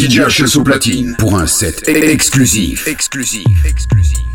DJ au platine pour un set exclusif. Exclusif. Exclusif.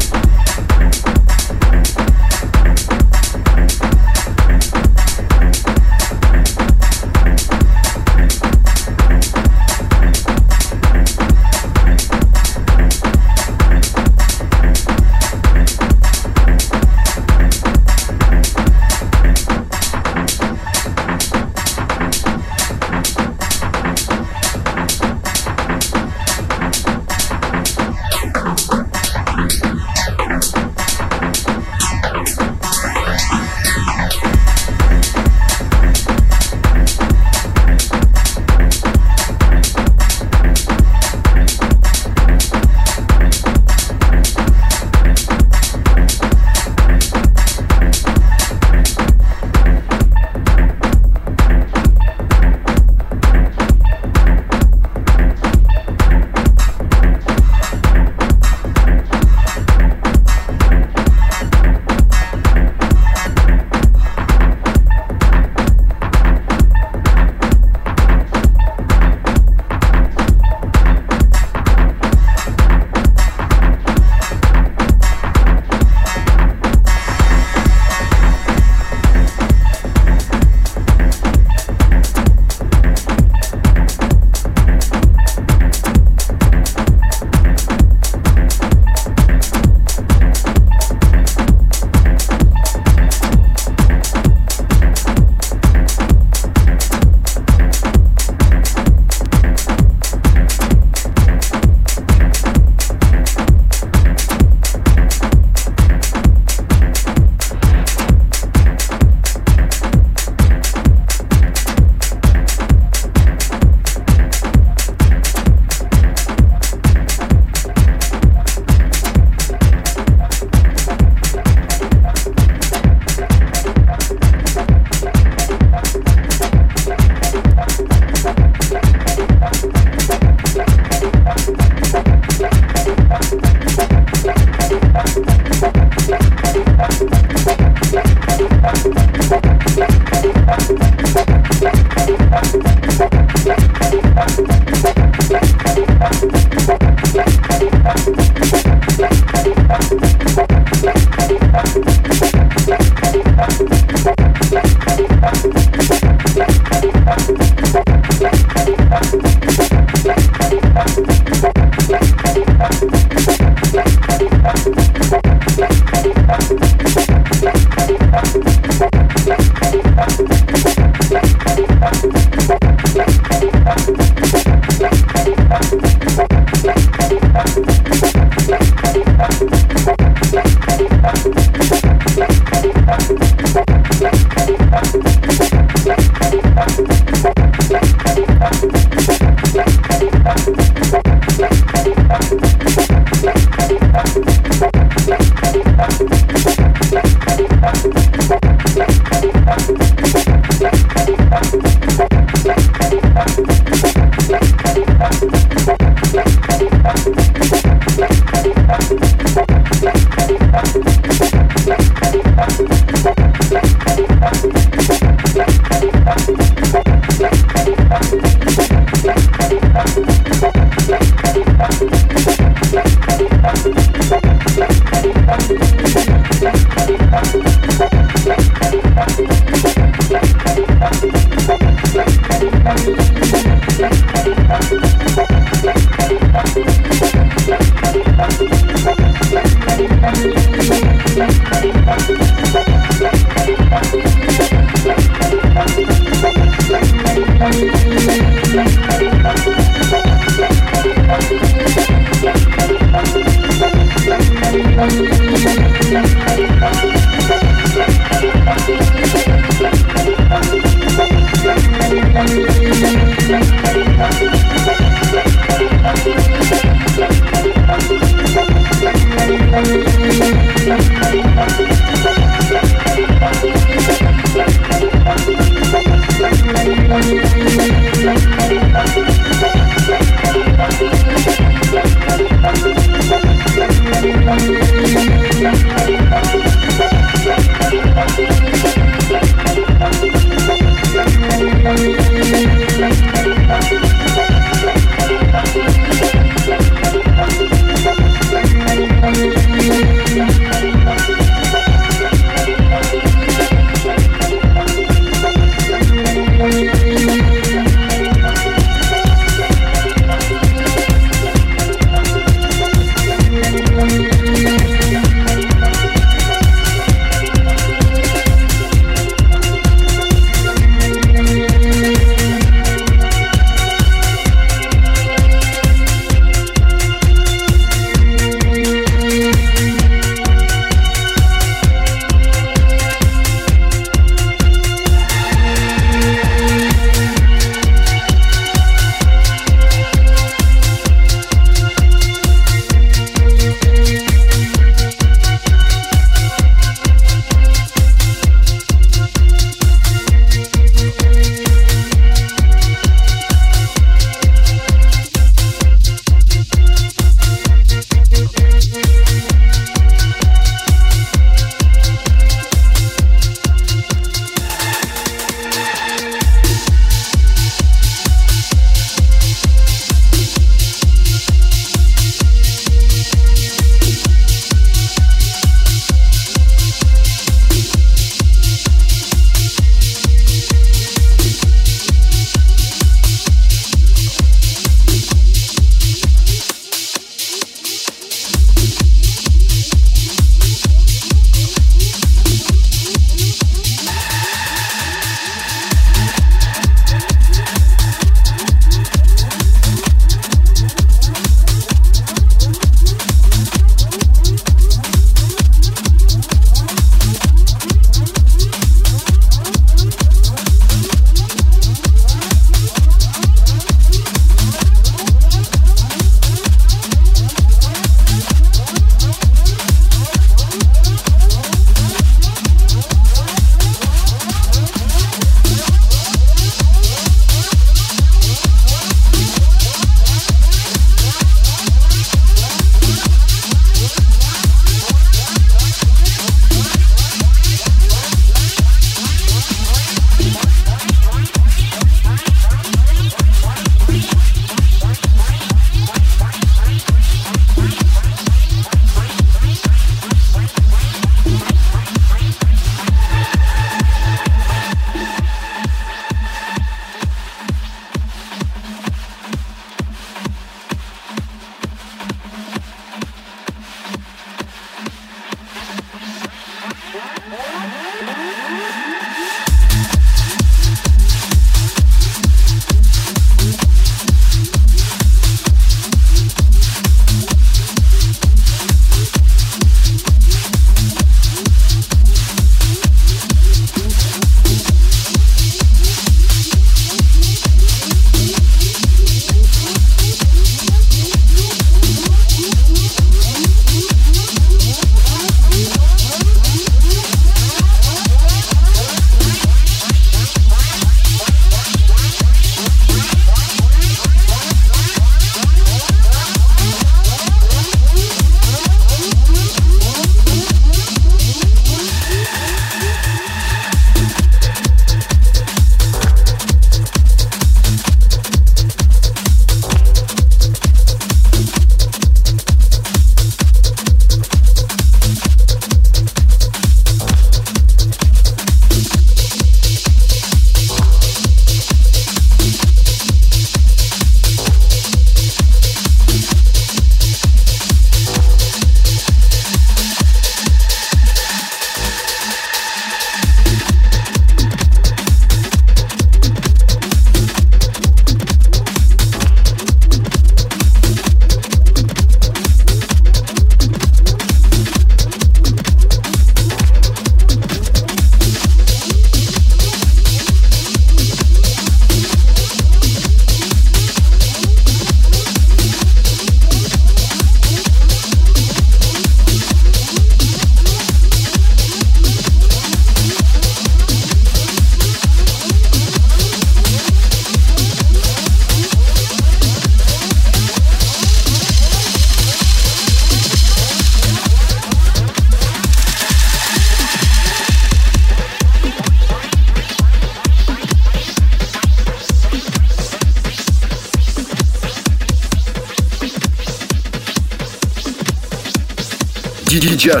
DJ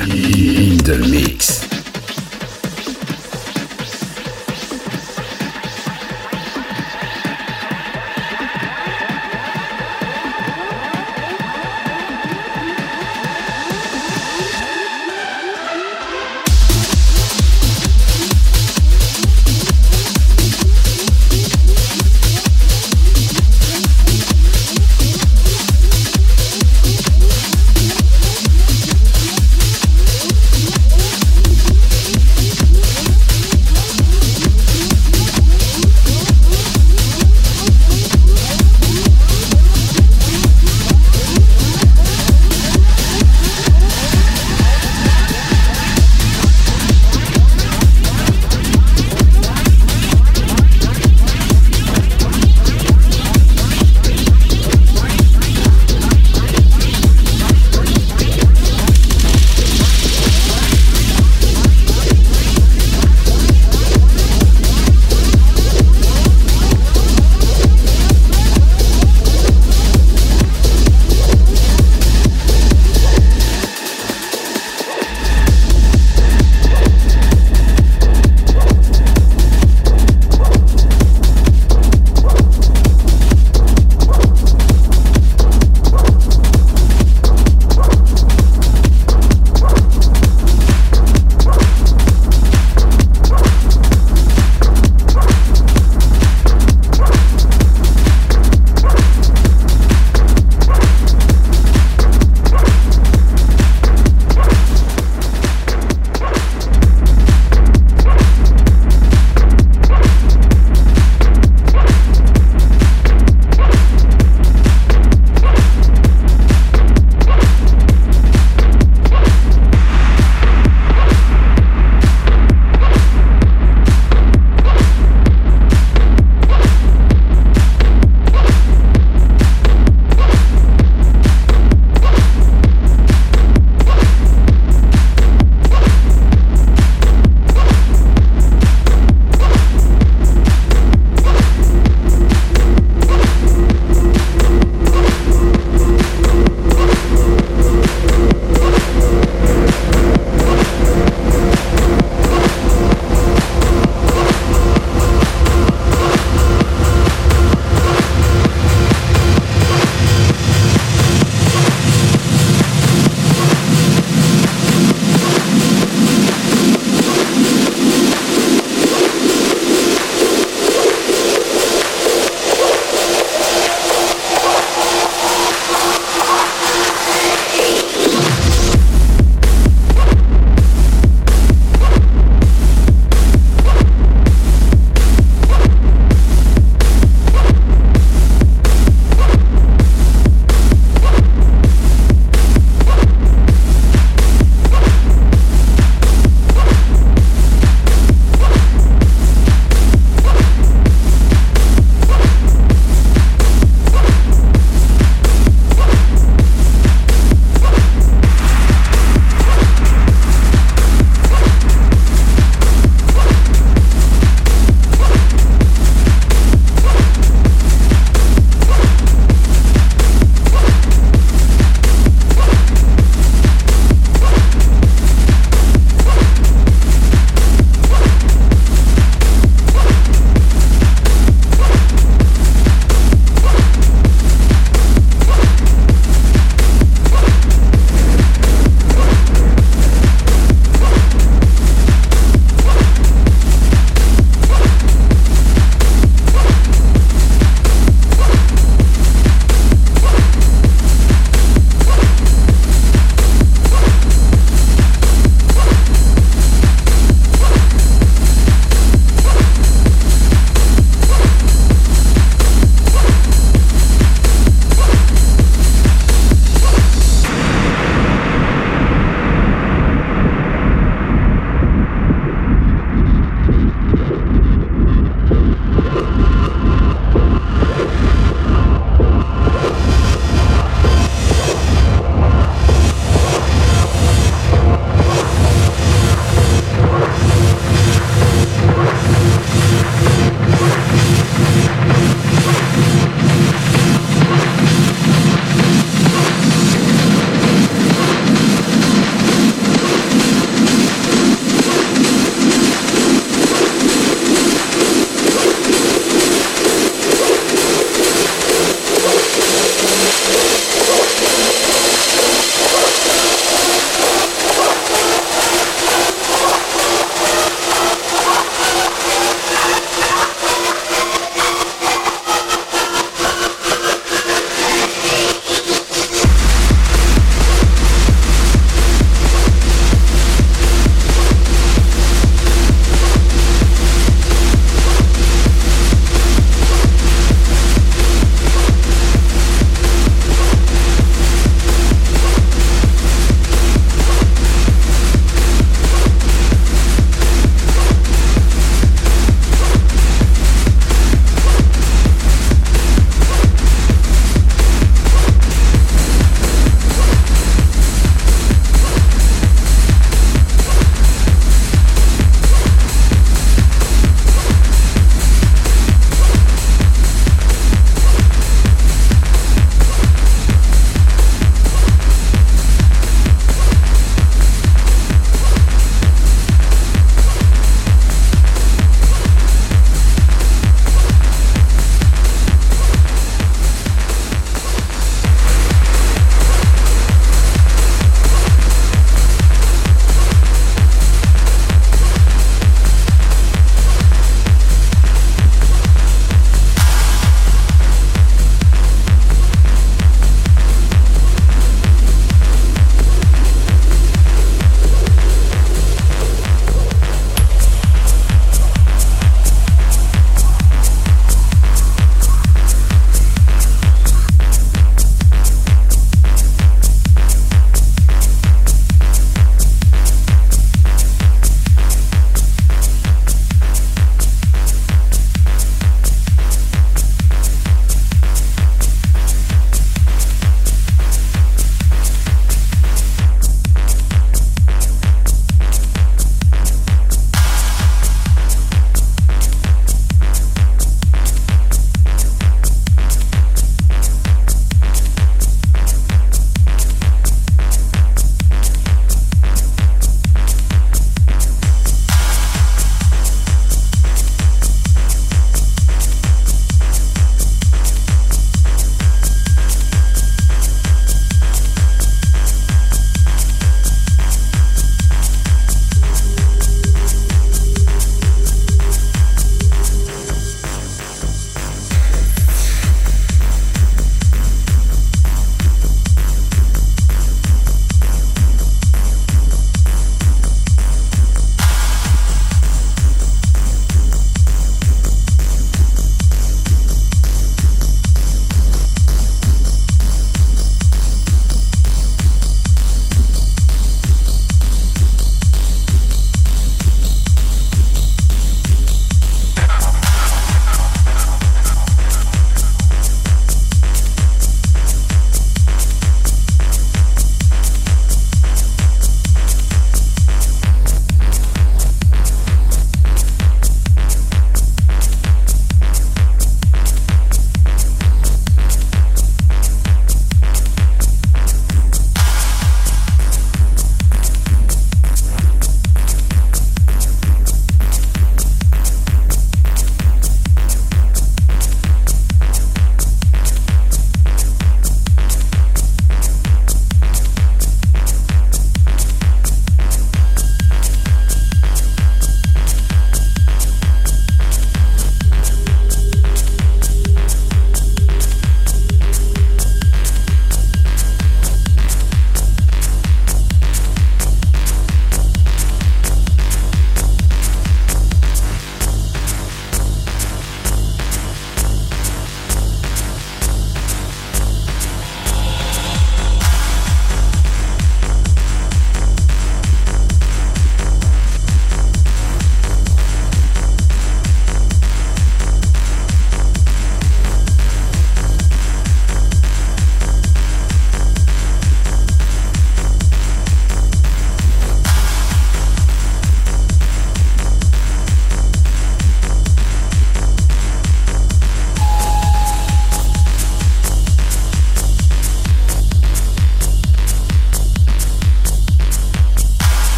in the mix.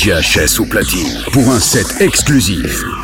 DJ HS au platine pour un set exclusif.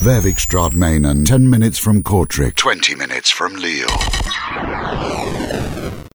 Lagoa, Vervikstraat, Mainen, 10 minutes from Kortrijk, 20 minutes from Lille.